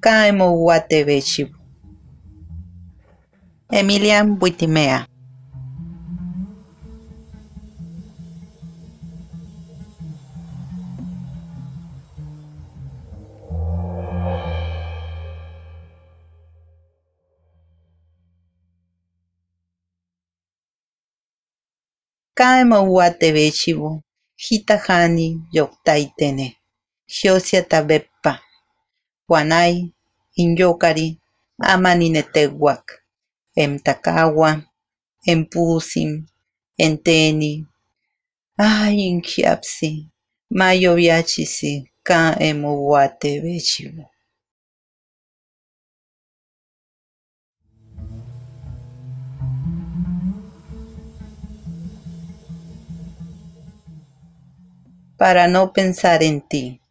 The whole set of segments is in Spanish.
Caemouatevechiu. Emilian Buitimea. Caemouatevechiu. Jitahani yoctaitene. Chelsea tavepa waanahi injo okali amanine teguak emtakawa empusi enteni ay inkiapsi mayo viachisi ka emoguate vechivo. Para no pensar en ti.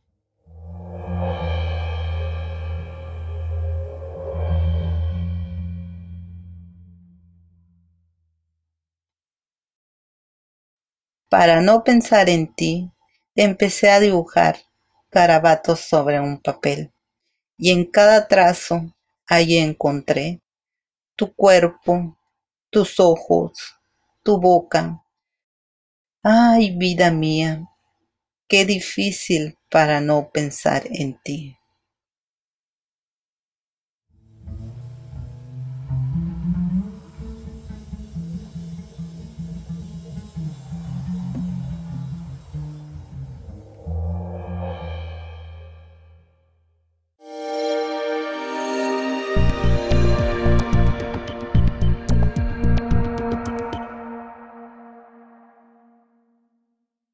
Para no pensar en ti, empecé a dibujar garabatos sobre un papel y en cada trazo allí encontré tu cuerpo, tus ojos, tu boca. Ay, vida mía, qué difícil para no pensar en ti.